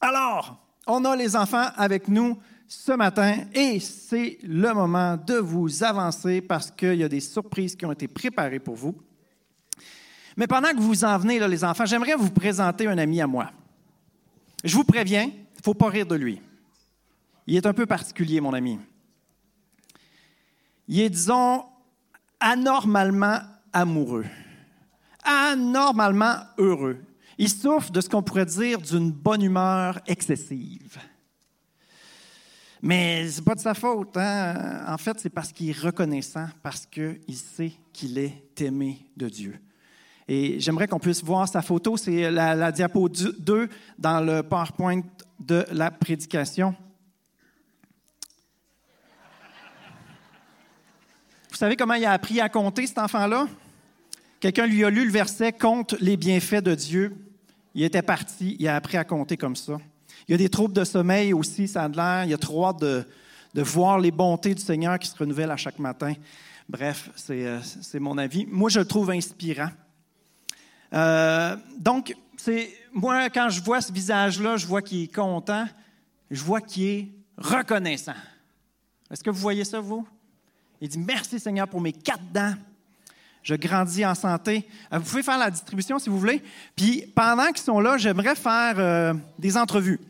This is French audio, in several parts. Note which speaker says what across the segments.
Speaker 1: Alors, on a les enfants avec nous ce matin et c'est le moment de vous avancer parce qu'il y a des surprises qui ont été préparées pour vous. Mais pendant que vous en venez, les enfants, j'aimerais vous présenter un ami à moi. Je vous préviens, il ne faut pas rire de lui. Il est un peu particulier, mon ami. Il est, disons, anormalement amoureux, anormalement heureux. Il souffre de ce qu'on pourrait dire d'une bonne humeur excessive. Mais ce n'est pas de sa faute. Hein? En fait, c'est parce qu'il est reconnaissant, parce qu'il sait qu'il est aimé de Dieu. Et j'aimerais qu'on puisse voir sa photo. C'est la, la diapo 2 dans le PowerPoint de la prédication. Vous savez comment il a appris à compter, cet enfant-là? Quelqu'un lui a lu le verset Compte les bienfaits de Dieu. Il était parti, il a appris à compter comme ça. Il y a des troubles de sommeil aussi, ça a l'air. Il y a trop hâte de, de, voir les bontés du Seigneur qui se renouvellent à chaque matin. Bref, c'est euh, mon avis. Moi, je le trouve inspirant. Euh, donc, c'est moi, quand je vois ce visage-là, je vois qu'il est content, je vois qu'il est reconnaissant. Est-ce que vous voyez ça, vous? Il dit Merci Seigneur pour mes quatre dents. Je grandis en santé. Euh, vous pouvez faire la distribution si vous voulez. Puis pendant qu'ils sont là, j'aimerais faire euh, des entrevues.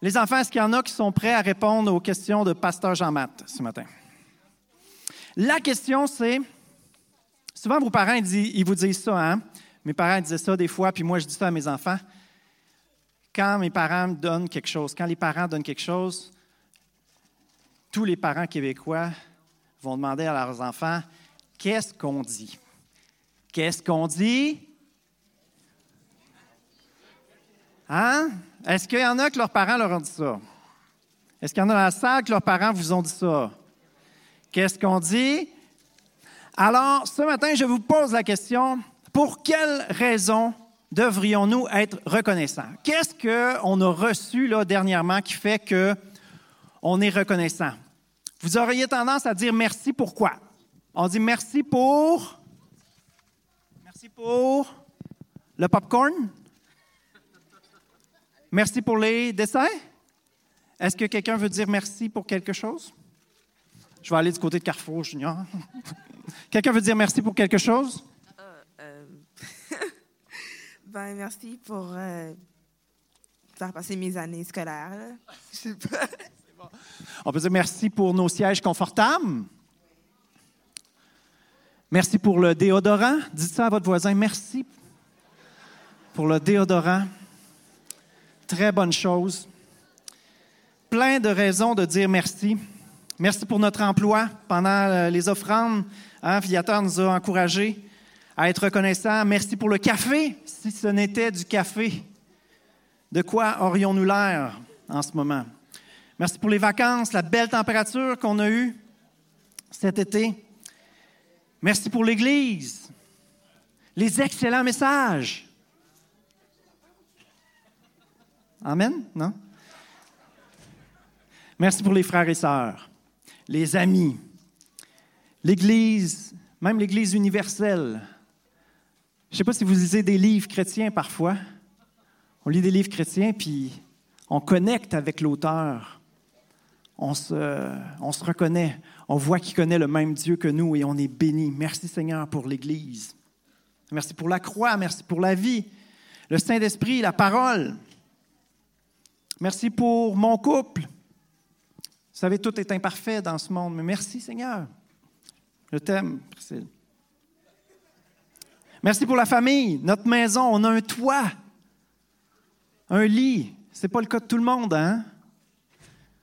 Speaker 1: Les enfants, est-ce qu'il y en a qui sont prêts à répondre aux questions de Pasteur Jean-Math ce matin? La question, c'est souvent vos parents, ils, vous disent ça, hein? Mes parents disaient ça des fois, puis moi, je dis ça à mes enfants. Quand mes parents me donnent quelque chose, quand les parents donnent quelque chose, tous les parents québécois vont demander à leurs enfants qu'est-ce qu'on dit? Qu'est-ce qu'on dit? Hein? Est-ce qu'il y en a que leurs parents leur ont dit ça? Est-ce qu'il y en a dans la salle que leurs parents vous ont dit ça? Qu'est-ce qu'on dit? Alors, ce matin, je vous pose la question, pour quelles raisons devrions-nous être reconnaissants? Qu'est-ce qu'on a reçu là, dernièrement qui fait qu'on est reconnaissant? Vous auriez tendance à dire merci pourquoi? On dit merci pour. Merci pour le popcorn. Merci pour les dessins. Est-ce que quelqu'un veut dire merci pour quelque chose? Je vais aller du côté de Carrefour, Junior. quelqu'un veut dire merci pour quelque chose?
Speaker 2: Euh, euh, ben, merci pour euh, faire passer mes années scolaires. Je sais pas.
Speaker 1: On peut dire merci pour nos sièges confortables. Merci pour le déodorant. Dites ça à votre voisin. Merci pour le déodorant. Très bonne chose. Plein de raisons de dire merci. Merci pour notre emploi pendant euh, les offrandes. Hein, nous a encouragés à être reconnaissants. Merci pour le café, si ce n'était du café. De quoi aurions-nous l'air en ce moment? Merci pour les vacances, la belle température qu'on a eue cet été. Merci pour l'Église. Les excellents messages. Amen, non? Merci pour les frères et sœurs, les amis, l'Église, même l'Église universelle. Je ne sais pas si vous lisez des livres chrétiens parfois. On lit des livres chrétiens, puis on connecte avec l'auteur. On se, on se reconnaît on voit qu'il connaît le même Dieu que nous et on est béni. Merci Seigneur pour l'Église. Merci pour la croix, merci pour la vie, le Saint-Esprit, la parole. Merci pour mon couple. Vous savez, tout est imparfait dans ce monde, mais merci Seigneur. Je t'aime, Priscille. Merci pour la famille, notre maison, on a un toit, un lit. Ce n'est pas le cas de tout le monde, hein?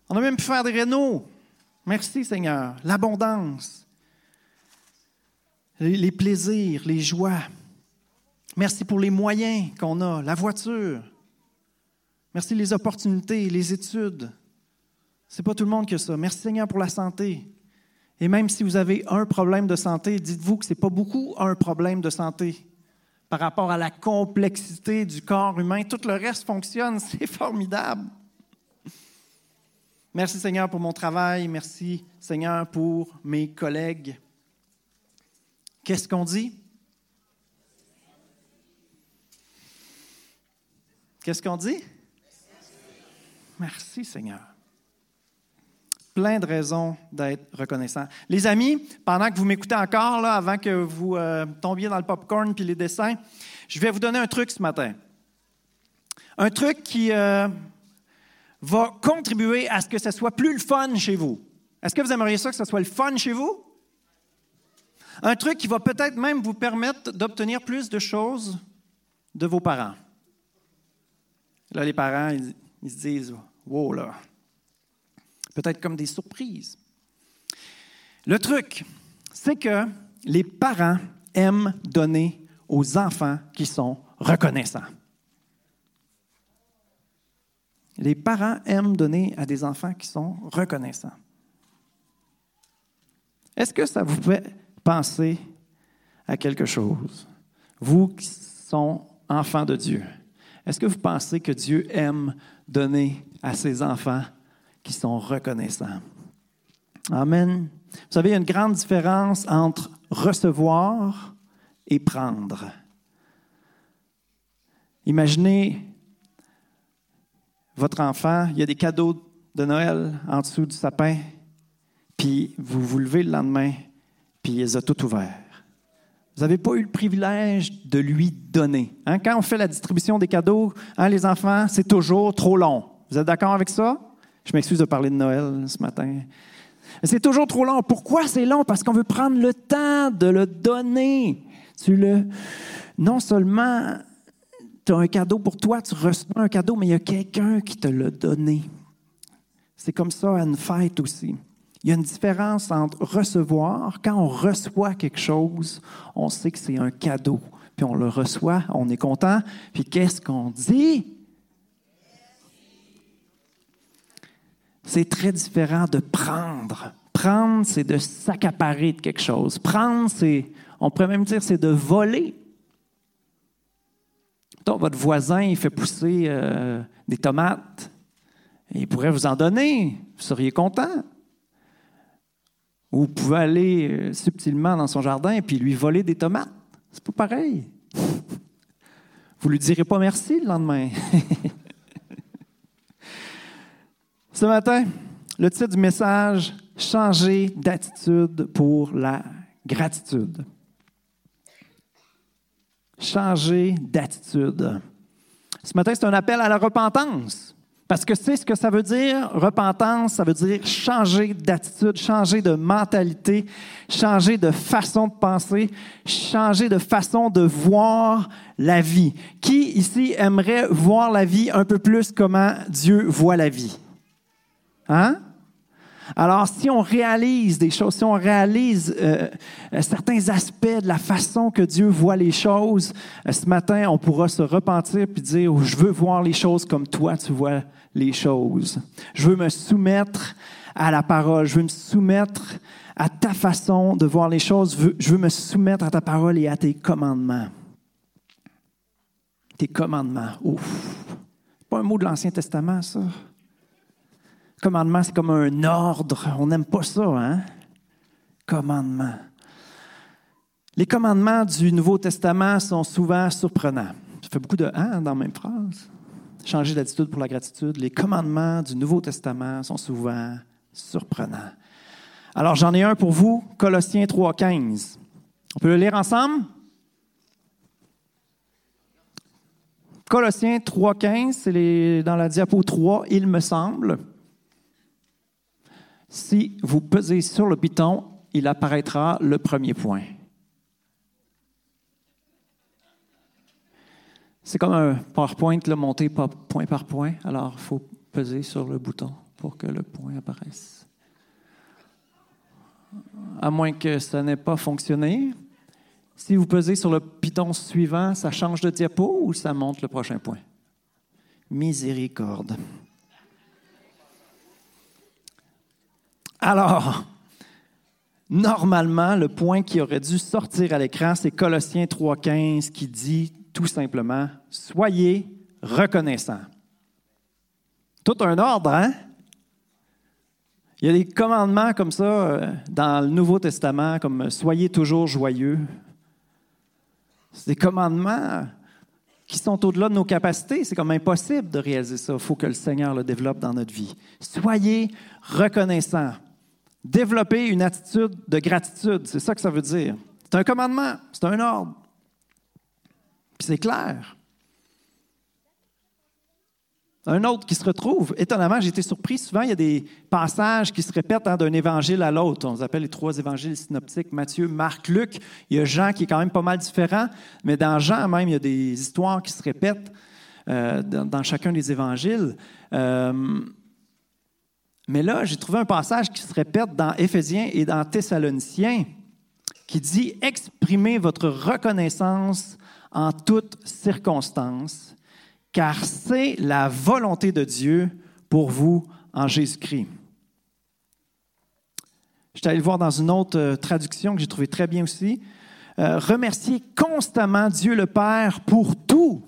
Speaker 1: On a même pu faire des rénaux. Merci Seigneur. L'abondance, les plaisirs, les joies. Merci pour les moyens qu'on a, la voiture. Merci les opportunités, les études. C'est pas tout le monde qui a ça. Merci Seigneur pour la santé. Et même si vous avez un problème de santé, dites-vous que ce n'est pas beaucoup un problème de santé par rapport à la complexité du corps humain. Tout le reste fonctionne, c'est formidable. Merci Seigneur pour mon travail. Merci Seigneur pour mes collègues. Qu'est-ce qu'on dit? Qu'est-ce qu'on dit? Merci Seigneur. Plein de raisons d'être reconnaissant. Les amis, pendant que vous m'écoutez encore, là, avant que vous euh, tombiez dans le popcorn puis les dessins, je vais vous donner un truc ce matin. Un truc qui euh, va contribuer à ce que ce soit plus le fun chez vous. Est-ce que vous aimeriez ça que ce soit le fun chez vous? Un truc qui va peut-être même vous permettre d'obtenir plus de choses de vos parents. Là, les parents, ils, se disent, wow, là, peut-être comme des surprises. Le truc, c'est que les parents aiment donner aux enfants qui sont reconnaissants. Les parents aiment donner à des enfants qui sont reconnaissants. Est-ce que ça vous fait penser à quelque chose? Vous qui sont enfants de Dieu, est-ce que vous pensez que Dieu aime donner à ses enfants qui sont reconnaissants? Amen. Vous savez, il y a une grande différence entre recevoir et prendre. Imaginez votre enfant, il y a des cadeaux de Noël en dessous du sapin, puis vous vous levez le lendemain, puis il a tout ouverts. Vous n'avez pas eu le privilège de lui donner. Hein? Quand on fait la distribution des cadeaux, hein, les enfants, c'est toujours trop long. Vous êtes d'accord avec ça? Je m'excuse de parler de Noël ce matin. C'est toujours trop long. Pourquoi c'est long? Parce qu'on veut prendre le temps de le donner. Tu le, non seulement tu as un cadeau pour toi, tu reçois un cadeau, mais il y a quelqu'un qui te l'a donné. C'est comme ça à une fête aussi. Il y a une différence entre recevoir. Quand on reçoit quelque chose, on sait que c'est un cadeau. Puis on le reçoit, on est content. Puis qu'est-ce qu'on dit? C'est très différent de prendre. Prendre, c'est de s'accaparer de quelque chose. Prendre, c'est, on pourrait même dire, c'est de voler. Votre voisin, il fait pousser euh, des tomates. il pourrait vous en donner. Vous seriez content. Ou vous pouvez aller euh, subtilement dans son jardin et puis lui voler des tomates. C'est pas pareil. Vous lui direz pas merci le lendemain. Ce matin, le titre du message Changer d'attitude pour la gratitude. Changer d'attitude. Ce matin, c'est un appel à la repentance. Parce que c'est ce que ça veut dire, repentance, ça veut dire changer d'attitude, changer de mentalité, changer de façon de penser, changer de façon de voir la vie. Qui ici aimerait voir la vie un peu plus comment Dieu voit la vie? Hein? Alors, si on réalise des choses, si on réalise euh, euh, certains aspects de la façon que Dieu voit les choses, euh, ce matin, on pourra se repentir puis dire, oh, je veux voir les choses comme toi, tu vois les choses. Je veux me soumettre à la parole. Je veux me soumettre à ta façon de voir les choses. Je veux, me soumettre à ta parole et à tes commandements. Tes commandements. Ouf. Pas un mot de l'Ancien Testament, ça. Commandement, c'est comme un ordre. On n'aime pas ça, hein? Commandement. Les commandements du Nouveau Testament sont souvent surprenants. Ça fait beaucoup de hein dans la même phrase changer d'attitude pour la gratitude, les commandements du Nouveau Testament sont souvent surprenants. Alors j'en ai un pour vous, Colossiens 3.15. On peut le lire ensemble? Colossiens 3.15, c'est dans la diapo 3, il me semble. Si vous pesez sur le piton, il apparaîtra le premier point. C'est comme un PowerPoint là, monté point par point. Alors, il faut peser sur le bouton pour que le point apparaisse. À moins que ça n'ait pas fonctionné. Si vous pesez sur le piton suivant, ça change de diapo ou ça monte le prochain point? Miséricorde. Alors, normalement, le point qui aurait dû sortir à l'écran, c'est Colossiens 3.15 qui dit tout simplement, soyez reconnaissants. Tout un ordre, hein? Il y a des commandements comme ça euh, dans le Nouveau Testament, comme soyez toujours joyeux. C'est des commandements qui sont au-delà de nos capacités. C'est comme impossible de réaliser ça. Il faut que le Seigneur le développe dans notre vie. Soyez reconnaissants. Développez une attitude de gratitude. C'est ça que ça veut dire. C'est un commandement, c'est un ordre. Puis c'est clair. Un autre qui se retrouve, étonnamment, j'ai été surpris, souvent il y a des passages qui se répètent hein, d'un évangile à l'autre. On appelle les trois évangiles synoptiques, Matthieu, Marc, Luc. Il y a Jean qui est quand même pas mal différent, mais dans Jean même, il y a des histoires qui se répètent euh, dans, chacun des évangiles. Euh, mais là, j'ai trouvé un passage qui se répète dans Éphésiens et dans Thessaloniciens, qui dit Exprimez votre reconnaissance en toutes circonstances car c'est la volonté de Dieu pour vous en Jésus-Christ. Je suis allé le voir dans une autre euh, traduction que j'ai trouvé très bien aussi. Euh, remerciez constamment Dieu le Père pour tout,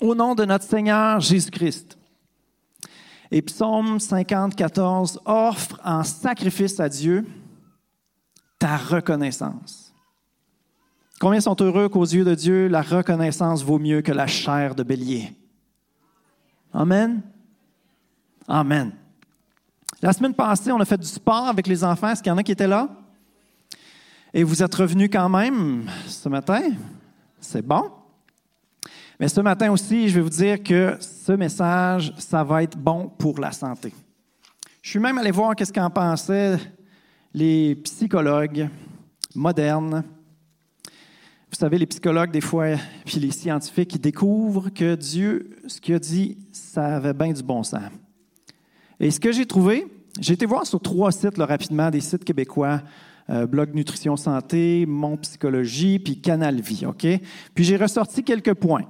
Speaker 1: au nom de notre Seigneur Jésus-Christ. Et Psaume 50, 14 offre en sacrifice à Dieu ta reconnaissance. Combien sont heureux qu'aux yeux de Dieu, la reconnaissance vaut mieux que la chair de bélier? Amen? Amen. La semaine passée, on a fait du sport avec les enfants. Est-ce qu'il y en a qui étaient là? Et vous êtes revenus quand même ce matin? C'est bon? Mais ce matin aussi, je vais vous dire que ce message, ça va être bon pour la santé. Je suis même allé voir qu'est-ce qu'en pensaient les psychologues modernes vous savez, les psychologues, des fois, puis les scientifiques, ils découvrent que Dieu, ce qu'il a dit, ça avait bien du bon sens. Et ce que j'ai trouvé, j'ai été voir sur trois sites rapidement, des sites québécois, euh, Blog Nutrition Santé, Mon Psychologie, puis Canal Vie, OK? Puis j'ai ressorti quelques points.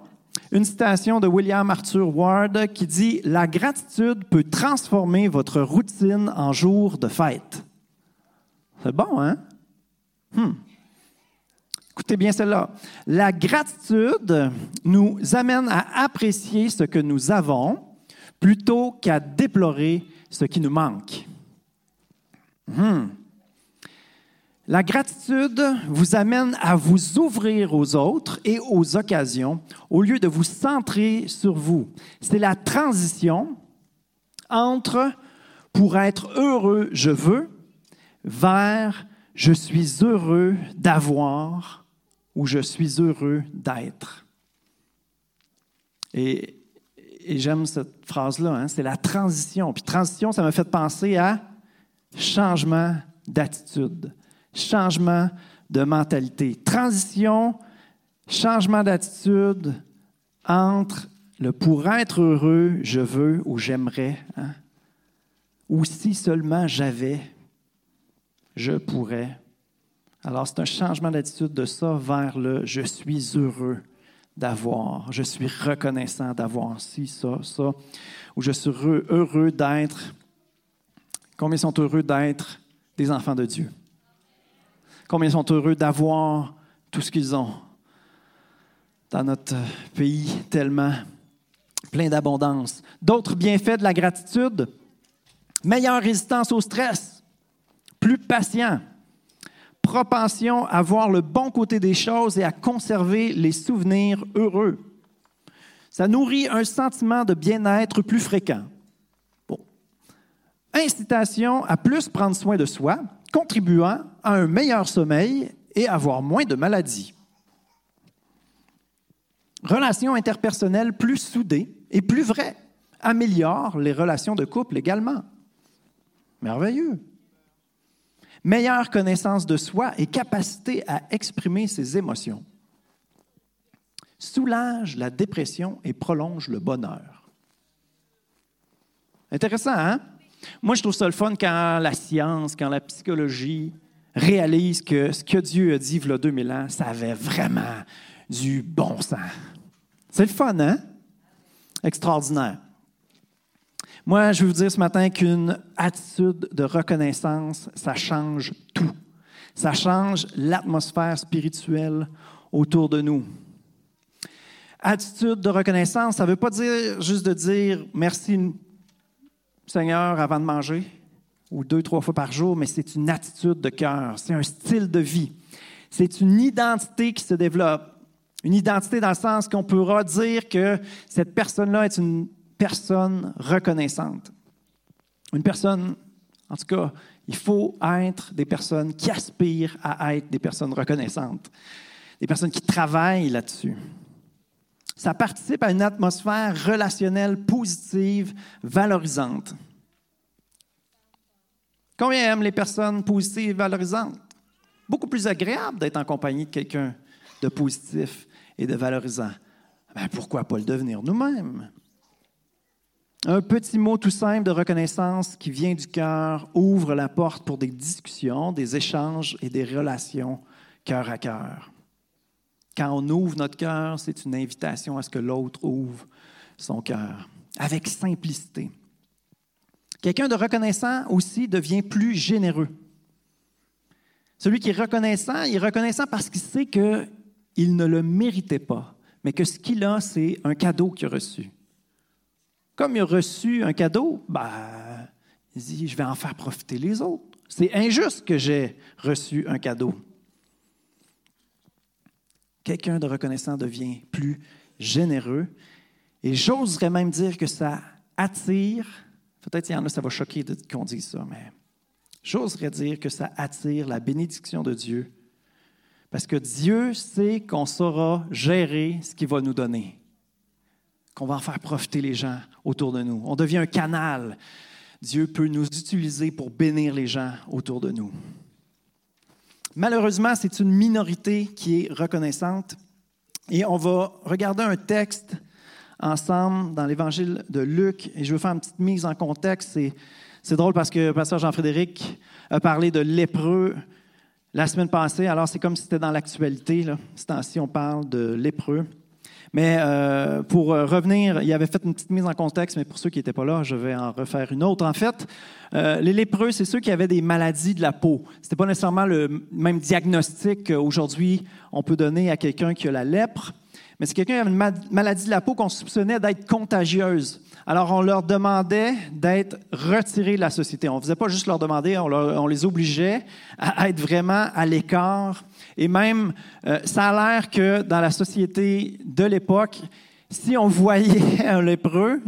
Speaker 1: Une citation de William Arthur Ward qui dit La gratitude peut transformer votre routine en jour de fête. C'est bon, hein? Hmm. Écoutez bien celle-là. La gratitude nous amène à apprécier ce que nous avons plutôt qu'à déplorer ce qui nous manque. Hmm. La gratitude vous amène à vous ouvrir aux autres et aux occasions au lieu de vous centrer sur vous. C'est la transition entre pour être heureux, je veux, vers je suis heureux d'avoir où je suis heureux d'être. Et, j'aime cette phrase-là, hein, c'est la transition. Puis transition, ça m'a fait penser à changement d'attitude, changement de mentalité. Transition, changement d'attitude entre le pour être heureux, je veux ou j'aimerais, hein, ou si seulement j'avais, je pourrais. Alors, c'est un changement d'attitude de ça vers le je suis heureux d'avoir, je suis reconnaissant d'avoir ci, ça, ça, ou je suis heureux, d'être. Combien sont heureux d'être des enfants de Dieu? Combien sont heureux d'avoir tout ce qu'ils ont dans notre pays tellement plein d'abondance? D'autres bienfaits de la gratitude, meilleure résistance au stress, plus patient, propension à voir le bon côté des choses et à conserver les souvenirs heureux. Ça nourrit un sentiment de bien-être plus fréquent. Incitation à plus prendre soin de soi, contribuant à un meilleur sommeil et avoir moins de maladies. Relations interpersonnelles plus soudées et plus vraies améliorent les relations de couple également. Merveilleux meilleure connaissance de soi et capacité à exprimer ses émotions. Soulage la dépression et prolonge le bonheur. Intéressant, hein? Moi, je trouve ça le fun quand la science, quand la psychologie réalise que ce que Dieu a dit il y a 2000 ans, ça avait vraiment du bon sens. C'est le fun, hein? Extraordinaire. Moi, je veux vous dire ce matin qu'une attitude de reconnaissance, ça change tout. Ça change l'atmosphère spirituelle autour de nous. Attitude de reconnaissance, ça ne veut pas dire juste de dire merci Seigneur avant de manger ou deux, trois fois par jour, mais c'est une attitude de cœur, c'est un style de vie, c'est une identité qui se développe. Une identité dans le sens qu'on pourra dire que cette personne-là est une personne reconnaissante. Une personne, en tout cas, il faut être des personnes qui aspirent à être des personnes reconnaissantes, des personnes qui travaillent là-dessus. Ça participe à une atmosphère relationnelle positive, valorisante. Combien aiment les personnes positives valorisantes? Beaucoup plus agréable d'être en compagnie de quelqu'un de positif et de valorisant. Ben, pourquoi pas le devenir nous-mêmes? Un petit mot tout simple de reconnaissance qui vient du cœur ouvre la porte pour des discussions, des échanges et des relations cœur à cœur. Quand on ouvre notre cœur, c'est une invitation à ce que l'autre ouvre son cœur, avec simplicité. Quelqu'un de reconnaissant aussi devient plus généreux. Celui qui est reconnaissant, il est reconnaissant parce qu'il sait qu'il ne le méritait pas, mais que ce qu'il a, c'est un cadeau qu'il a reçu. Comme il a reçu un cadeau, ben, il dit, je vais en faire profiter les autres. C'est injuste que j'ai reçu un cadeau. Quelqu'un de reconnaissant devient plus généreux. Et j'oserais même dire que ça attire, peut-être qu'il y en a, ça va choquer qu'on dise ça, mais j'oserais dire que ça attire la bénédiction de Dieu. Parce que Dieu sait qu'on saura gérer ce qu'il va nous donner qu'on va en faire profiter les gens autour de nous. On devient un canal. Dieu peut nous utiliser pour bénir les gens autour de nous. Malheureusement, c'est une minorité qui est reconnaissante. Et on va regarder un texte ensemble dans l'évangile de Luc. Et je veux faire une petite mise en contexte. C'est, drôle parce que le pasteur Jean-Frédéric a parlé de lépreux la semaine passée. Alors, c'est comme si c'était dans l'actualité. Ce temps-ci, on parle de lépreux. Mais euh, pour euh, revenir, il avait fait une petite mise en contexte, mais pour ceux qui n'étaient pas là, je vais en refaire une autre. En fait, euh, les lépreux, c'est ceux qui avaient des maladies de la peau. Ce n'était pas nécessairement le même diagnostic qu'aujourd'hui on peut donner à quelqu'un qui a la lèpre, mais c'est quelqu'un avait une maladie de la peau qu'on soupçonnait d'être contagieuse. Alors, on leur demandait d'être retirés de la société. On ne faisait pas juste leur demander, on, les obligeait à être vraiment à l'écart. Et même, euh, ça a l'air que dans la société de l'époque, si on voyait un lépreux,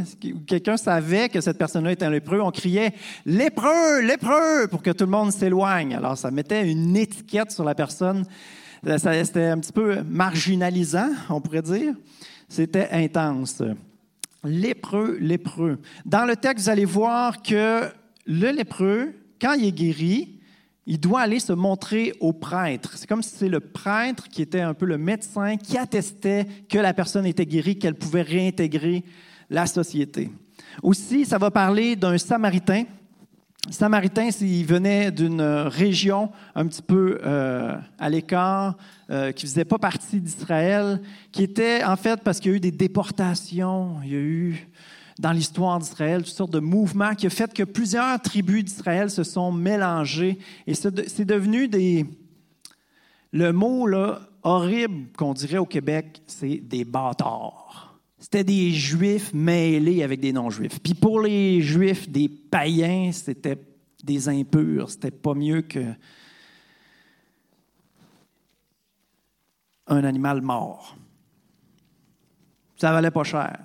Speaker 1: quelqu'un savait que cette personne-là était un lépreux, on criait lépreux, lépreux pour que tout le monde s'éloigne. Alors, ça mettait une étiquette sur la personne. C'était un petit peu marginalisant, on pourrait dire. C'était intense lépreux, lépreux. Dans le texte, vous allez voir que le lépreux, quand il est guéri, il doit aller se montrer au prêtre. C'est comme si c'est le prêtre qui était un peu le médecin qui attestait que la personne était guérie, qu'elle pouvait réintégrer la société. Aussi, ça va parler d'un samaritain Samaritain, s'il venait d'une région un petit peu euh, à l'écart, euh, qui ne faisait pas partie d'Israël, qui était en fait parce qu'il y a eu des déportations, il y a eu dans l'histoire d'Israël toutes sortes de mouvements qui ont fait que plusieurs tribus d'Israël se sont mélangées et c'est devenu des... Le mot horrible qu'on dirait au Québec, c'est des bâtards. C'était des juifs mêlés avec des non-juifs. Puis pour les juifs, des païens, c'était des impurs. C'était pas mieux que un animal mort. Ça valait pas cher.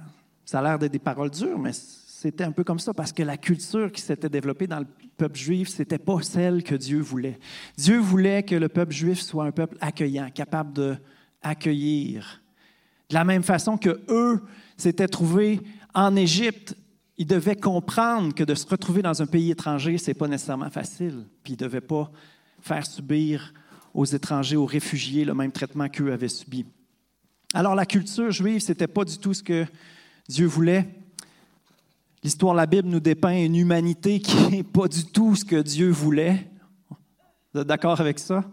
Speaker 1: Ça a l'air d'être des paroles dures, mais c'était un peu comme ça parce que la culture qui s'était développée dans le peuple juif, c'était pas celle que Dieu voulait. Dieu voulait que le peuple juif soit un peuple accueillant, capable de accueillir de la même façon que eux s'étaient trouvés en Égypte, ils devaient comprendre que de se retrouver dans un pays étranger, ce n'est pas nécessairement facile. Puis ils ne devaient pas faire subir aux étrangers, aux réfugiés, le même traitement qu'eux avaient subi. Alors la culture juive, ce n'était pas du tout ce que Dieu voulait. L'histoire de la Bible nous dépeint une humanité qui n'est pas du tout ce que Dieu voulait. Vous êtes d'accord avec ça?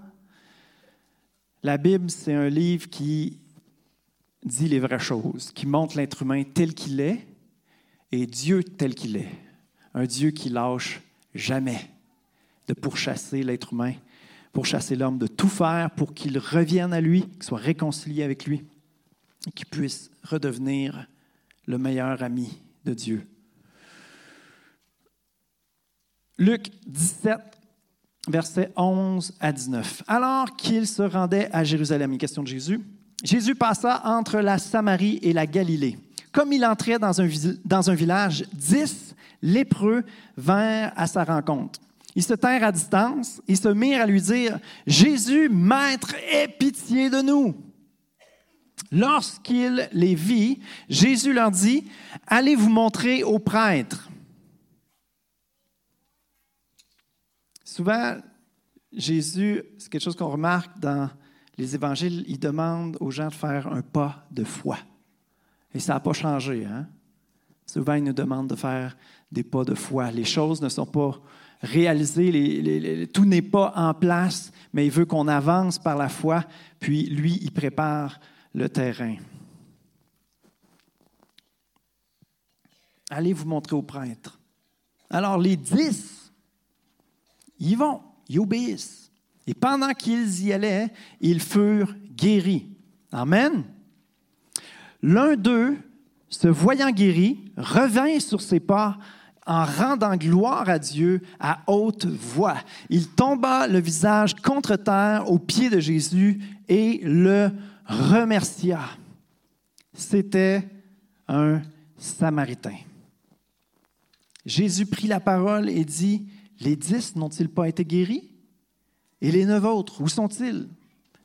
Speaker 1: La Bible, c'est un livre qui dit les vraies choses, qui montre l'être humain tel qu'il est et Dieu tel qu'il est. Un Dieu qui lâche jamais de pourchasser l'être humain, pourchasser l'homme, de tout faire pour qu'il revienne à lui, qu'il soit réconcilié avec lui et qu'il puisse redevenir le meilleur ami de Dieu. Luc 17, versets 11 à 19. Alors qu'il se rendait à Jérusalem, une question de Jésus, Jésus passa entre la Samarie et la Galilée. Comme il entrait dans un, village, dix lépreux vinrent à sa rencontre. Ils se tinrent à distance et se mirent à lui dire, Jésus, Maître, aie pitié de nous. Lorsqu'il les vit, Jésus leur dit, Allez vous montrer au prêtre. Souvent, Jésus, c'est quelque chose qu'on remarque dans les évangiles, il demande aux gens de faire un pas de foi. Et ça n'a pas changé. Hein? Souvent, il nous demande de faire des pas de foi. Les choses ne sont pas réalisées, tout n'est pas en place, mais il veut qu'on avance par la foi, puis lui, il prépare le terrain. Allez vous montrer au prêtre. Alors les dix, ils vont, ils obéissent. Et pendant qu'ils y allaient, ils furent guéris. Amen. L'un d'eux, se voyant guéri, revint sur ses pas en rendant gloire à Dieu à haute voix. Il tomba le visage contre terre aux pieds de Jésus et le remercia. C'était un Samaritain. Jésus prit la parole et dit, Les dix n'ont-ils pas été guéris? Et les neuf autres, où sont-ils?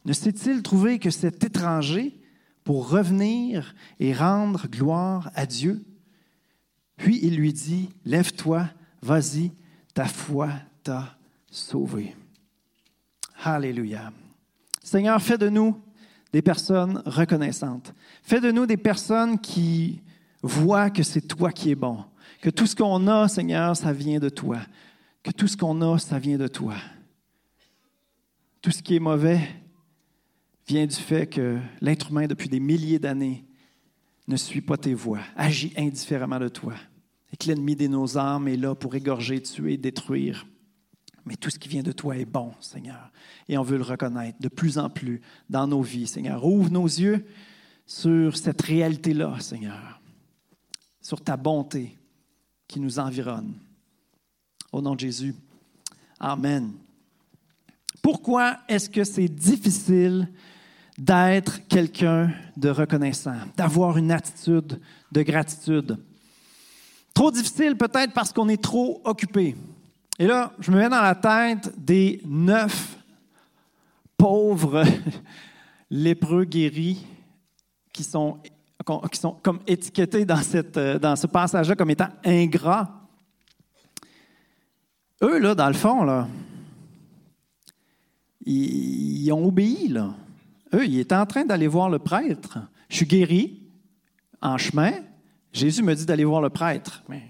Speaker 1: Ne s'est-il trouvé que cet étranger pour revenir et rendre gloire à Dieu? Puis il lui dit, Lève-toi, vas-y, ta foi t'a sauvé. Alléluia. Seigneur, fais de nous des personnes reconnaissantes. Fais de nous des personnes qui voient que c'est toi qui es bon, que tout ce qu'on a, Seigneur, ça vient de toi, que tout ce qu'on a, ça vient de toi. Tout ce qui est mauvais vient du fait que l'être humain, depuis des milliers d'années, ne suit pas tes voies, agit indifféremment de toi, et que l'ennemi de nos âmes est là pour égorger, tuer, détruire. Mais tout ce qui vient de toi est bon, Seigneur. Et on veut le reconnaître de plus en plus dans nos vies, Seigneur. Ouvre nos yeux sur cette réalité-là, Seigneur. Sur ta bonté qui nous environne. Au nom de Jésus. Amen. Pourquoi est-ce que c'est difficile d'être quelqu'un de reconnaissant, d'avoir une attitude de gratitude? Trop difficile peut-être parce qu'on est trop occupé. Et là, je me mets dans la tête des neuf pauvres lépreux guéris qui sont, comme étiquetés dans, cette, dans ce passage-là comme étant ingrats. Eux, là, dans le fond, là, ils, ont obéi. Là. Eux, ils étaient en train d'aller voir le prêtre. Je suis guéri en chemin. Jésus me dit d'aller voir le prêtre. Mais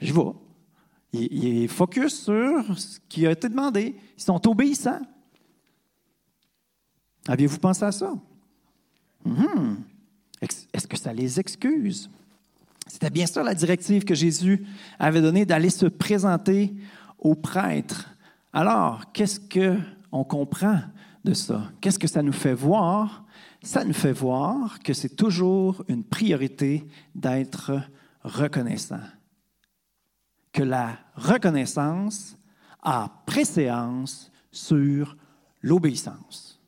Speaker 1: je vais. Il, est focus sur ce qui a été demandé. Ils sont obéissants. Aviez-vous pensé à ça? Hmm. Est-ce que ça les excuse? C'était bien ça la directive que Jésus avait donnée d'aller se présenter au prêtre. Alors, qu'est-ce qu'on comprend de ça? Qu'est-ce que ça nous fait voir? Ça nous fait voir que c'est toujours une priorité d'être reconnaissant que la reconnaissance a préséance sur l'obéissance.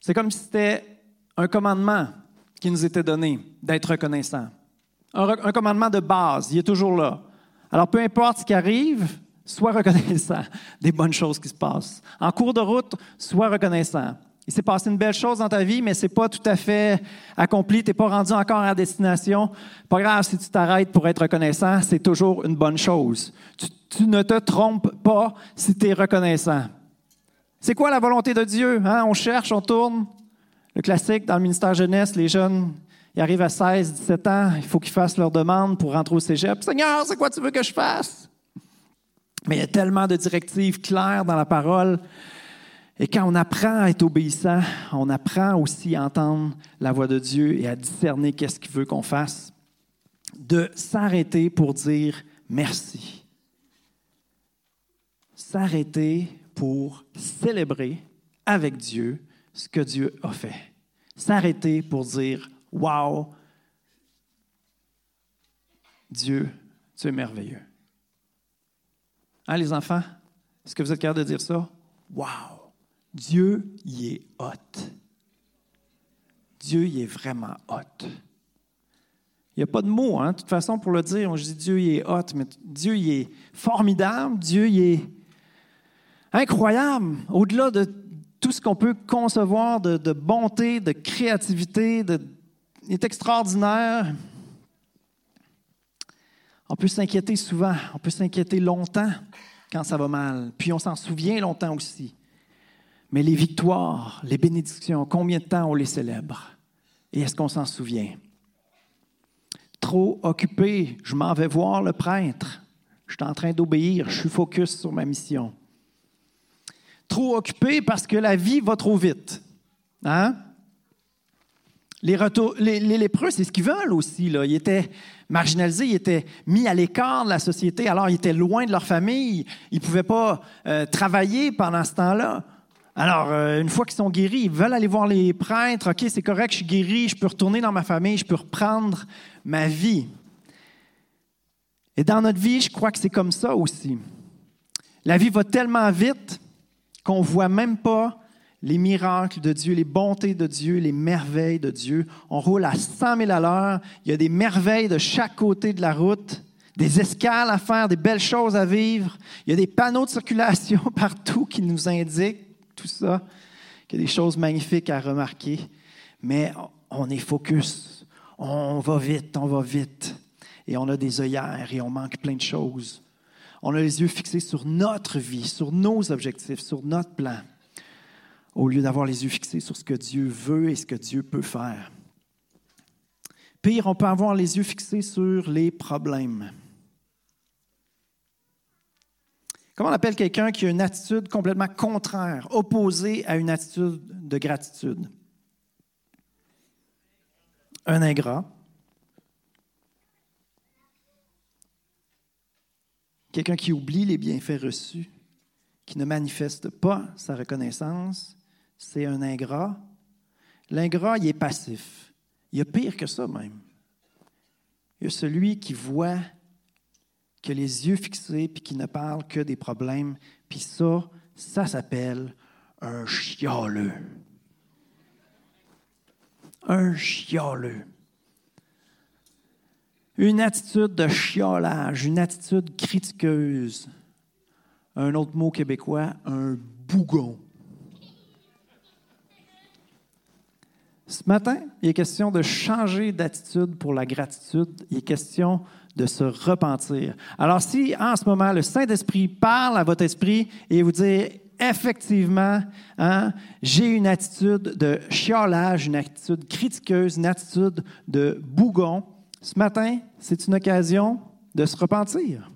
Speaker 1: C'est comme si c'était un commandement qui nous était donné d'être reconnaissant. Un, commandement de base, il est toujours là. Alors peu importe ce qui arrive, sois reconnaissant des bonnes choses qui se passent. En cours de route, sois reconnaissant. Il s'est passé une belle chose dans ta vie, mais ce n'est pas tout à fait accompli. Tu n'es pas rendu encore à destination. Pas grave si tu t'arrêtes pour être reconnaissant, c'est toujours une bonne chose. Tu, ne te trompes pas si tu es reconnaissant. C'est quoi la volonté de Dieu? Hein? On cherche, on tourne. Le classique dans le ministère jeunesse, les jeunes, ils arrivent à 16, 17 ans, il faut qu'ils fassent leur demande pour rentrer au cégep. Seigneur, c'est quoi tu veux que je fasse? Mais il y a tellement de directives claires dans la parole et quand on apprend à être obéissant, on apprend aussi à entendre la voix de Dieu et à discerner qu'est-ce qu'il veut qu'on fasse, de s'arrêter pour dire merci. S'arrêter pour célébrer avec Dieu ce que Dieu a fait. S'arrêter pour dire Wow, Dieu, tu es merveilleux. Hein, les enfants? Est-ce que vous êtes capable de dire ça? Wow! Dieu y est hot. Dieu, il est vraiment hot. Il n'y a pas de mots, hein? de toute façon, pour le dire. Je dis Dieu, il est hot, mais Dieu, il est formidable. Dieu, il est incroyable. Au-delà de tout ce qu'on peut concevoir de, bonté, de créativité, il est extraordinaire. On peut s'inquiéter souvent, on peut s'inquiéter longtemps quand ça va mal, puis on s'en souvient longtemps aussi. Mais les victoires, les bénédictions, combien de temps on les célèbre? Et est-ce qu'on s'en souvient? Trop occupé, je m'en vais voir le prêtre. Je suis en train d'obéir, je suis focus sur ma mission. Trop occupé parce que la vie va trop vite. Hein? Les, lépreux, c'est ce qu'ils veulent aussi. Là. Ils étaient marginalisés, ils étaient mis à l'écart de la société, alors ils étaient loin de leur famille, ils ne pouvaient pas euh, travailler pendant ce temps-là. Alors, euh, une fois qu'ils sont guéris, ils veulent aller voir les prêtres. OK, c'est correct, je suis guéri, je peux retourner dans ma famille, je peux reprendre ma vie. Et dans notre vie, je crois que c'est comme ça aussi. La vie va tellement vite qu'on ne voit même pas les miracles de Dieu, les bontés de Dieu, les merveilles de Dieu. On roule à 100 000 à l'heure. Il y a des merveilles de chaque côté de la route, des escales à faire, des belles choses à vivre. Il y a des panneaux de circulation partout qui nous indiquent tout ça, qu'il y a des choses magnifiques à remarquer. Mais on est focus. On va vite, on va vite. Et on a des œillères et on manque plein de choses. On a les yeux fixés sur notre vie, sur nos objectifs, sur notre plan au lieu d'avoir les yeux fixés sur ce que Dieu veut et ce que Dieu peut faire. Pire, on peut avoir les yeux fixés sur les problèmes. Comment on appelle quelqu'un qui a une attitude complètement contraire, opposée à une attitude de gratitude? Un ingrat. Quelqu'un qui oublie les bienfaits reçus, qui ne manifeste pas sa reconnaissance c'est un ingrat. L'ingrat, il est passif. Il y a pire que ça même. Il y a celui qui voit, qui a les yeux fixés, puis qui ne parle que des problèmes. Puis ça, ça s'appelle un chialeux. Un chialeux. Une attitude de chiolage, une attitude critiqueuse. Un autre mot québécois, un bougon. Ce matin, il est question de changer d'attitude pour la gratitude. Il est question de se repentir. Alors, si en ce moment le Saint-Esprit parle à votre esprit et vous dit effectivement, hein, j'ai une attitude de chiolage, une attitude critiqueuse, une attitude de bougon, ce matin, c'est une occasion de se repentir.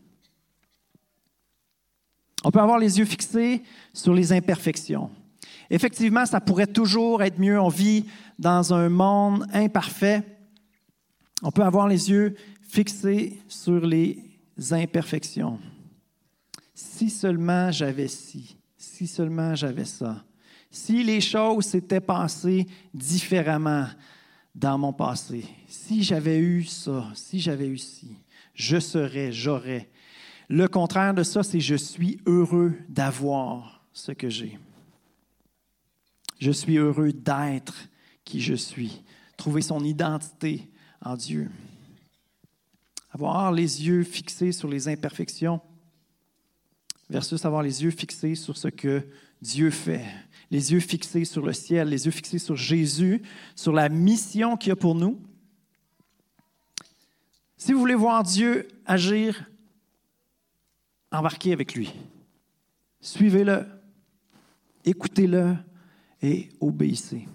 Speaker 1: On peut avoir les yeux fixés sur les imperfections. Effectivement, ça pourrait toujours être mieux. On vit dans un monde imparfait. On peut avoir les yeux fixés sur les imperfections. Si seulement j'avais ci, si seulement j'avais ça, si les choses s'étaient passées différemment dans mon passé, si j'avais eu ça, si j'avais eu ci, je serais, j'aurais. Le contraire de ça, c'est je suis heureux d'avoir ce que j'ai. Je suis heureux d'être qui je suis. Trouver son identité en Dieu. Avoir les yeux fixés sur les imperfections versus avoir les yeux fixés sur ce que Dieu fait. Les yeux fixés sur le ciel, les yeux fixés sur Jésus, sur la mission qu'il a pour nous. Si vous voulez voir Dieu agir, embarquez avec lui. Suivez-le, écoutez-le, et obéissez.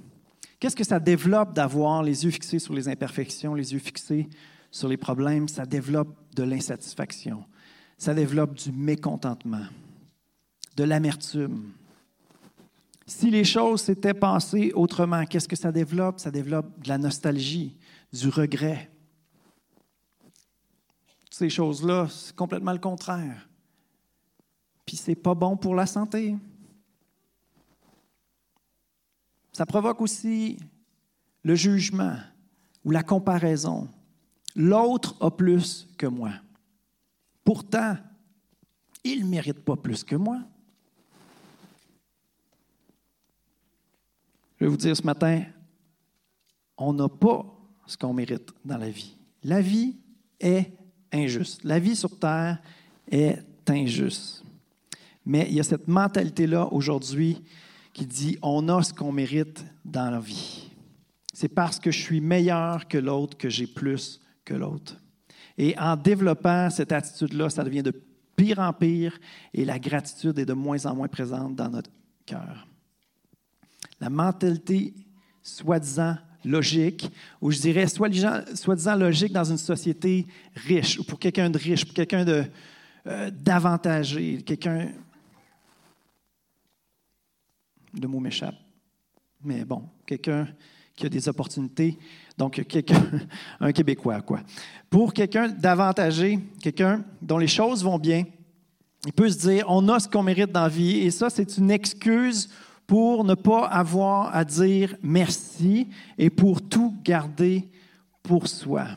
Speaker 1: Qu'est-ce que ça développe d'avoir les yeux fixés sur les imperfections, les yeux fixés sur les problèmes? Ça développe de l'insatisfaction. Ça développe du mécontentement, de l'amertume. Si les choses s'étaient passées autrement, qu'est-ce que ça développe? Ça développe de la nostalgie, du regret. Ces choses-là, c'est complètement le contraire. Puis c'est pas bon pour la santé. Ça provoque aussi le jugement ou la comparaison. L'autre a plus que moi. Pourtant, il ne mérite pas plus que moi. Je vais vous dire ce matin, on n'a pas ce qu'on mérite dans la vie. La vie est injuste. La vie sur Terre est injuste. Mais il y a cette mentalité-là aujourd'hui qui dit on a ce qu'on mérite dans la vie. C'est parce que je suis meilleur que l'autre que j'ai plus que l'autre. Et en développant cette attitude-là, ça devient de pire en pire et la gratitude est de moins en moins présente dans notre cœur. La mentalité soi-disant logique, ou je dirais soi-disant logique dans une société riche, ou pour quelqu'un de riche, pour quelqu'un euh, d'avantagé, quelqu'un. Le mot m'échappe. Mais bon, quelqu'un qui a des opportunités. Donc, quelqu'un, un Québécois, quoi. Pour quelqu'un d'avantagé, quelqu'un dont les choses vont bien, il peut se dire on a ce qu'on mérite dans la vie, et ça, c'est une excuse pour ne pas avoir à dire merci et pour tout garder pour soi.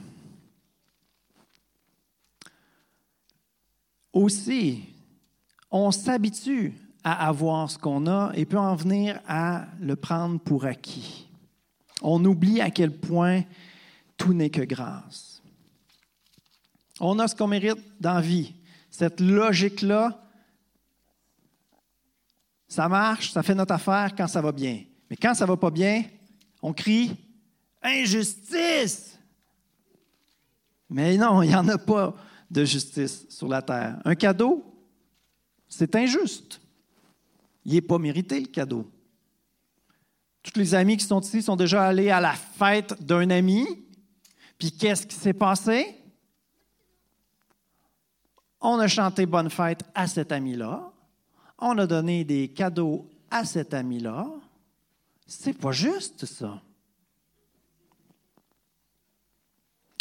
Speaker 1: Aussi, on s'habitue à avoir ce qu'on a et peut en venir à le prendre pour acquis. On oublie à quel point tout n'est que grâce. On a ce qu'on mérite dans vie. Cette logique-là, ça marche, ça fait notre affaire quand ça va bien. Mais quand ça va pas bien, on crie Injustice! Mais non, il n'y en a pas de justice sur la terre. Un cadeau, c'est injuste. Il n'est pas mérité, le cadeau. Tous les amis qui sont ici sont déjà allés à la fête d'un ami. Puis qu'est-ce qui s'est passé? On a chanté bonne fête à cet ami-là. On a donné des cadeaux à cet ami-là. C'est pas juste, ça.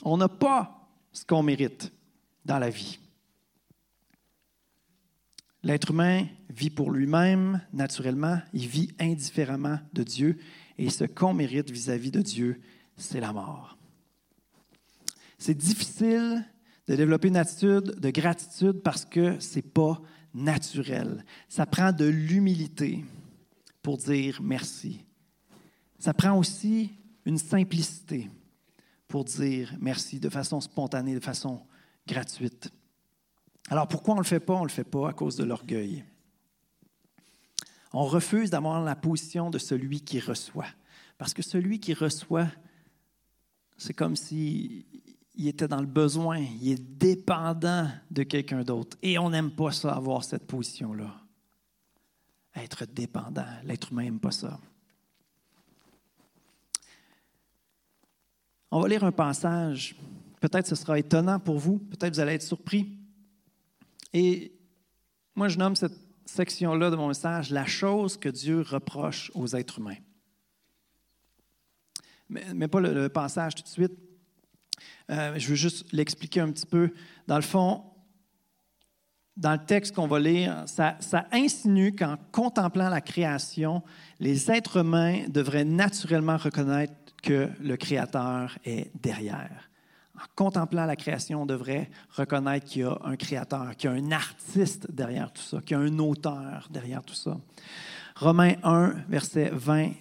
Speaker 1: On n'a pas ce qu'on mérite dans la vie. L'être humain vit pour lui-même naturellement, il vit indifféremment de Dieu et ce qu'on mérite vis-à-vis de Dieu, c'est la mort. C'est difficile de développer une attitude de gratitude parce que ce n'est pas naturel. Ça prend de l'humilité pour dire merci. Ça prend aussi une simplicité pour dire merci de façon spontanée, de façon gratuite. Alors pourquoi on ne le fait pas? On ne le fait pas à cause de l'orgueil. On refuse d'avoir la position de celui qui reçoit. Parce que celui qui reçoit, c'est comme s'il était dans le besoin, il est dépendant de quelqu'un d'autre. Et on n'aime pas ça, avoir cette position-là. Être dépendant. L'être humain n'aime pas ça. On va lire un passage. Peut-être ce sera étonnant pour vous, peut-être vous allez être surpris. Et moi, je nomme cette section-là de mon message la chose que Dieu reproche aux êtres humains. Mais, pas le, passage tout de suite. Euh, je veux juste l'expliquer un petit peu. Dans le fond, dans le texte qu'on va lire, ça, ça insinue qu'en contemplant la création, les êtres humains devraient naturellement reconnaître que le Créateur est derrière en contemplant la création, on devrait reconnaître qu'il y a un créateur, qu'il y a un artiste derrière tout ça, qu'il y a un auteur derrière tout ça. Romains 1, versets 20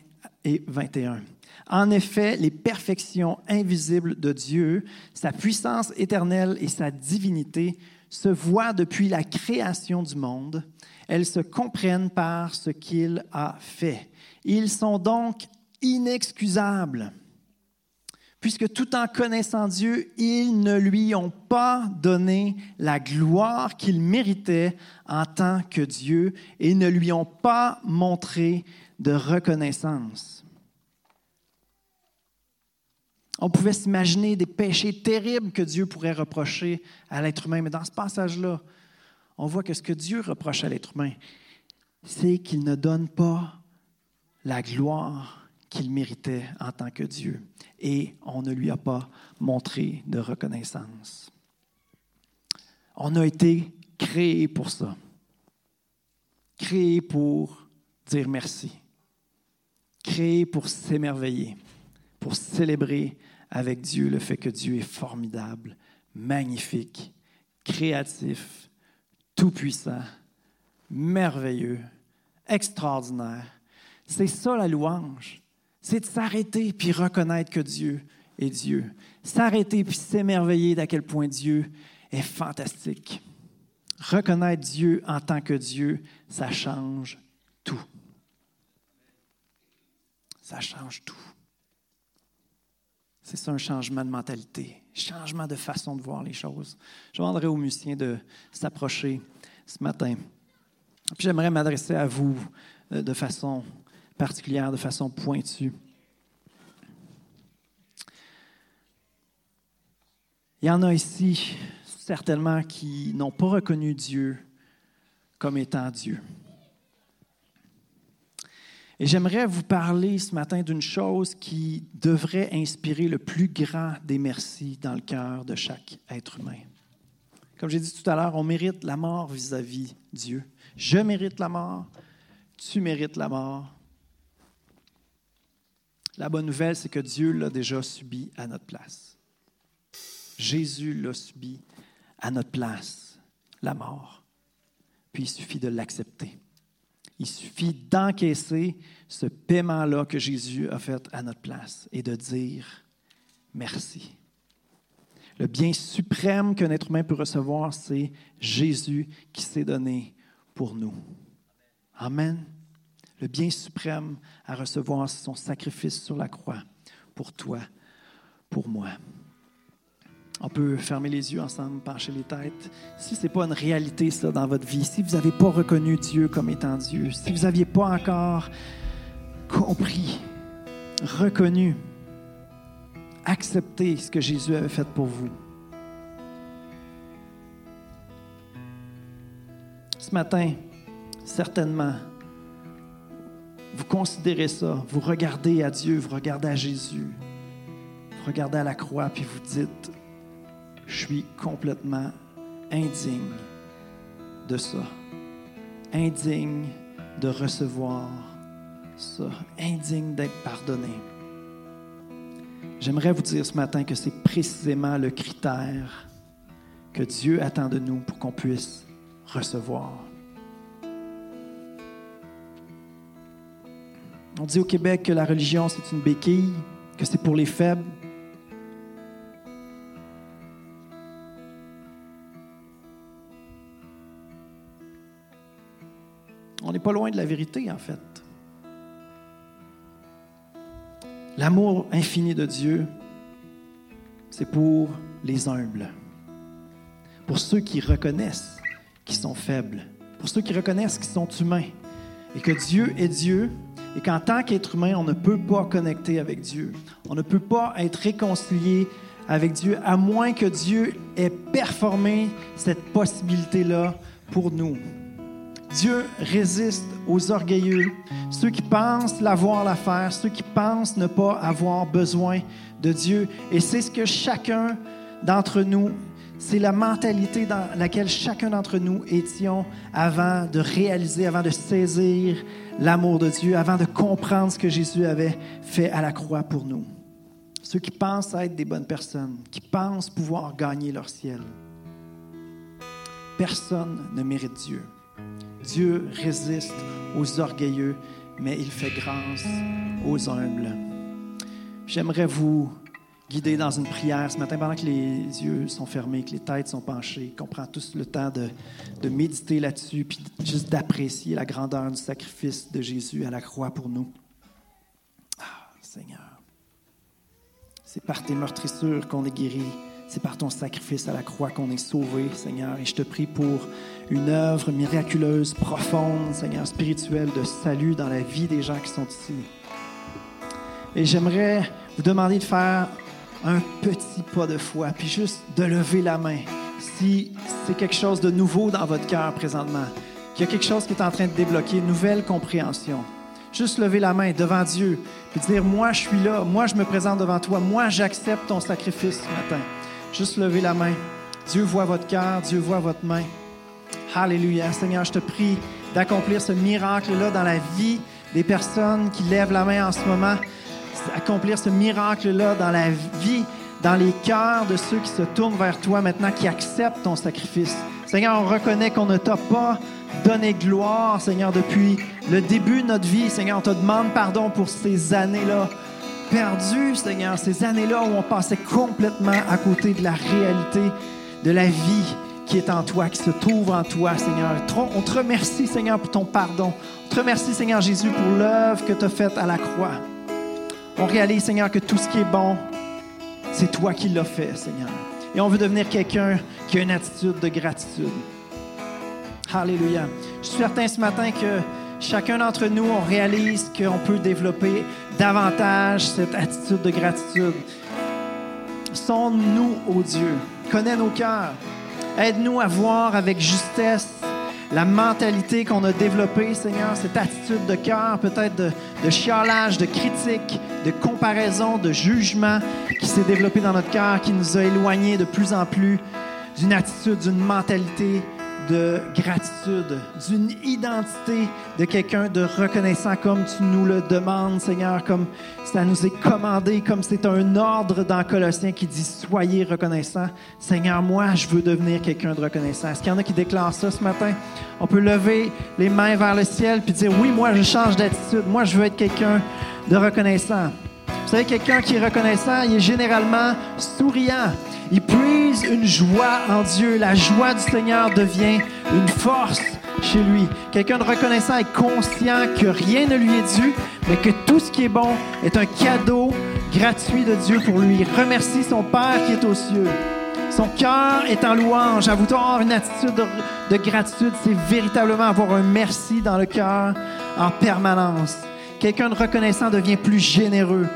Speaker 1: et 21. En effet, les perfections invisibles de Dieu, sa puissance éternelle et sa divinité se voient depuis la création du monde. Elles se comprennent par ce qu'il a fait. Ils sont donc inexcusables puisque tout en connaissant Dieu, ils ne lui ont pas donné la gloire qu'il méritait en tant que Dieu et ne lui ont pas montré de reconnaissance. On pouvait s'imaginer des péchés terribles que Dieu pourrait reprocher à l'être humain, mais dans ce passage-là, on voit que ce que Dieu reproche à l'être humain, c'est qu'il ne donne pas la gloire qu'il méritait en tant que Dieu. Et on ne lui a pas montré de reconnaissance. On a été créé pour ça. Créé pour dire merci. Créé pour s'émerveiller, pour célébrer avec Dieu le fait que Dieu est formidable, magnifique, créatif, tout-puissant, merveilleux, extraordinaire. C'est ça la louange. C'est de s'arrêter puis reconnaître que Dieu est Dieu. S'arrêter puis s'émerveiller d'à quel point Dieu est fantastique. Reconnaître Dieu en tant que Dieu, ça change tout. Ça change tout. C'est ça un changement de mentalité, changement de façon de voir les choses. Je demanderai aux musiciens de s'approcher ce matin. Puis j'aimerais m'adresser à vous euh, de façon particulière, de façon pointue. Il y en a ici, certainement, qui n'ont pas reconnu Dieu comme étant Dieu. Et j'aimerais vous parler ce matin d'une chose qui devrait inspirer le plus grand des merci dans le cœur de chaque être humain. Comme j'ai dit tout à l'heure, on mérite la mort vis-à-vis de Dieu. Je mérite la mort, tu mérites la mort. La bonne nouvelle, c'est que Dieu l'a déjà subi à notre place. Jésus l'a subi à notre place, la mort. Puis il suffit de l'accepter. Il suffit d'encaisser ce paiement-là que Jésus a fait à notre place et de dire merci. Le bien suprême qu'un être humain peut recevoir, c'est Jésus qui s'est donné pour nous. Amen. Le bien suprême à recevoir, son sacrifice sur la croix pour toi, pour moi. On peut fermer les yeux ensemble, pencher les têtes. Si ce n'est pas une réalité, ça, dans votre vie, si vous n'avez pas reconnu Dieu comme étant Dieu, si vous n'aviez pas encore compris, reconnu, accepté ce que Jésus avait fait pour vous, ce matin, certainement, vous considérez ça, vous regardez à Dieu, vous regardez à Jésus, vous regardez à la croix, puis vous dites, je suis complètement indigne de ça, indigne de recevoir ça, indigne d'être pardonné. J'aimerais vous dire ce matin que c'est précisément le critère que Dieu attend de nous pour qu'on puisse recevoir. On dit au Québec que la religion, c'est une béquille, que c'est pour les faibles. On n'est pas loin de la vérité, en fait. L'amour infini de Dieu, c'est pour les humbles, pour ceux qui reconnaissent qu'ils sont faibles, pour ceux qui reconnaissent qu'ils sont humains et que Dieu est Dieu et qu'en tant qu'être humain, on ne peut pas connecter avec Dieu. On ne peut pas être réconcilié avec Dieu à moins que Dieu ait performé cette possibilité-là pour nous. Dieu résiste aux orgueilleux, ceux qui pensent l'avoir l'affaire, ceux qui pensent ne pas avoir besoin de Dieu. Et c'est ce que chacun d'entre nous, c'est la mentalité dans laquelle chacun d'entre nous étions avant de réaliser, avant de saisir l'amour de Dieu, avant de comprendre ce que Jésus avait fait à la croix pour nous. Ceux qui pensent être des bonnes personnes, qui pensent pouvoir gagner leur ciel. Personne ne mérite Dieu. Dieu résiste aux orgueilleux, mais il fait grâce aux humbles. J'aimerais vous guider dans une prière ce matin pendant que les yeux sont fermés, que les têtes sont penchées, qu'on prend tous le temps de, méditer là-dessus, puis juste d'apprécier la grandeur du sacrifice de Jésus à la croix pour nous. Ah, Seigneur, c'est par tes meurtrissures qu'on est guéri. C'est par ton sacrifice à la croix qu'on est sauvé, Seigneur. Et je te prie pour une œuvre miraculeuse, profonde, Seigneur, spirituelle, de salut dans la vie des gens qui sont ici. Et j'aimerais vous demander de faire un petit pas de foi, puis juste de lever la main. Si c'est quelque chose de nouveau dans votre cœur présentement, qu'il y a quelque chose qui est en train de débloquer, une nouvelle compréhension. Juste lever la main devant Dieu, puis dire, moi je suis là, moi je me présente devant toi, moi j'accepte ton sacrifice ce matin. Juste lever la main. Dieu voit votre cœur, Dieu voit votre main. Alléluia. Seigneur, je te prie d'accomplir ce miracle-là dans la vie des personnes qui lèvent la main en ce moment. Accomplir ce miracle-là dans la vie, dans les cœurs de ceux qui se tournent vers toi maintenant, qui acceptent ton sacrifice. Seigneur, on reconnaît qu'on ne t'a pas donné gloire, Seigneur, depuis le début de notre vie. Seigneur, on te demande pardon pour ces années-là perdues, Seigneur, ces années-là où on passait complètement à côté de la réalité de la vie qui est en toi, qui se trouve en toi, Seigneur. On te remercie, Seigneur, pour ton pardon. On te remercie, Seigneur Jésus, pour l'œuvre que tu as faite à la croix. On réalise, Seigneur, que tout ce qui est bon, c'est toi qui l'as fait, Seigneur. Et on veut devenir quelqu'un qui a une attitude de gratitude. Alléluia. Je suis certain ce matin que chacun d'entre nous, on réalise qu'on peut développer davantage cette attitude de gratitude. Sonde-nous, ô Dieu. Connais nos cœurs. Aide-nous à voir avec justesse la mentalité qu'on a développée, Seigneur, cette attitude de cœur, peut-être de, de de critique, de comparaison, de jugement qui s'est développée dans notre cœur, qui nous a éloignés de plus en plus d'une attitude, d'une mentalité de gratitude, d'une identité de quelqu'un de reconnaissant comme tu nous le demandes, Seigneur, comme ça nous est commandé, comme c'est un ordre dans Colossiens qui dit soyez reconnaissants. Seigneur, moi, je veux devenir quelqu'un de reconnaissant. Est-ce qu'il y en a qui déclarent ça ce matin? On peut lever les mains vers le ciel puis dire oui, moi, je change d'attitude. Moi, je veux être quelqu'un de reconnaissant. Vous savez, quelqu'un qui est reconnaissant, il est généralement souriant. Il puise une joie en Dieu. La joie du Seigneur devient une force chez lui. Quelqu'un de reconnaissant est conscient que rien ne lui est dû, mais que tout ce qui est bon est un cadeau gratuit de Dieu pour lui. Il remercie son Père qui est aux cieux. Son cœur est en louange. À avoir une attitude de, de gratitude, c'est véritablement avoir un merci dans le cœur en permanence. Quelqu'un de reconnaissant devient plus généreux.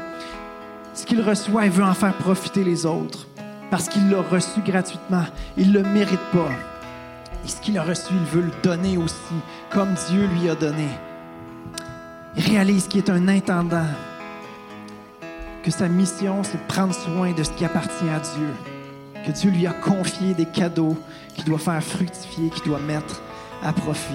Speaker 1: Ce qu'il reçoit, il veut en faire profiter les autres parce qu'il l'a reçu gratuitement. Il ne le mérite pas. Et ce qu'il a reçu, il veut le donner aussi, comme Dieu lui a donné. Il réalise qu'il est un intendant, que sa mission, c'est de prendre soin de ce qui appartient à Dieu, que Dieu lui a confié des cadeaux qu'il doit faire fructifier, qu'il doit mettre à profit.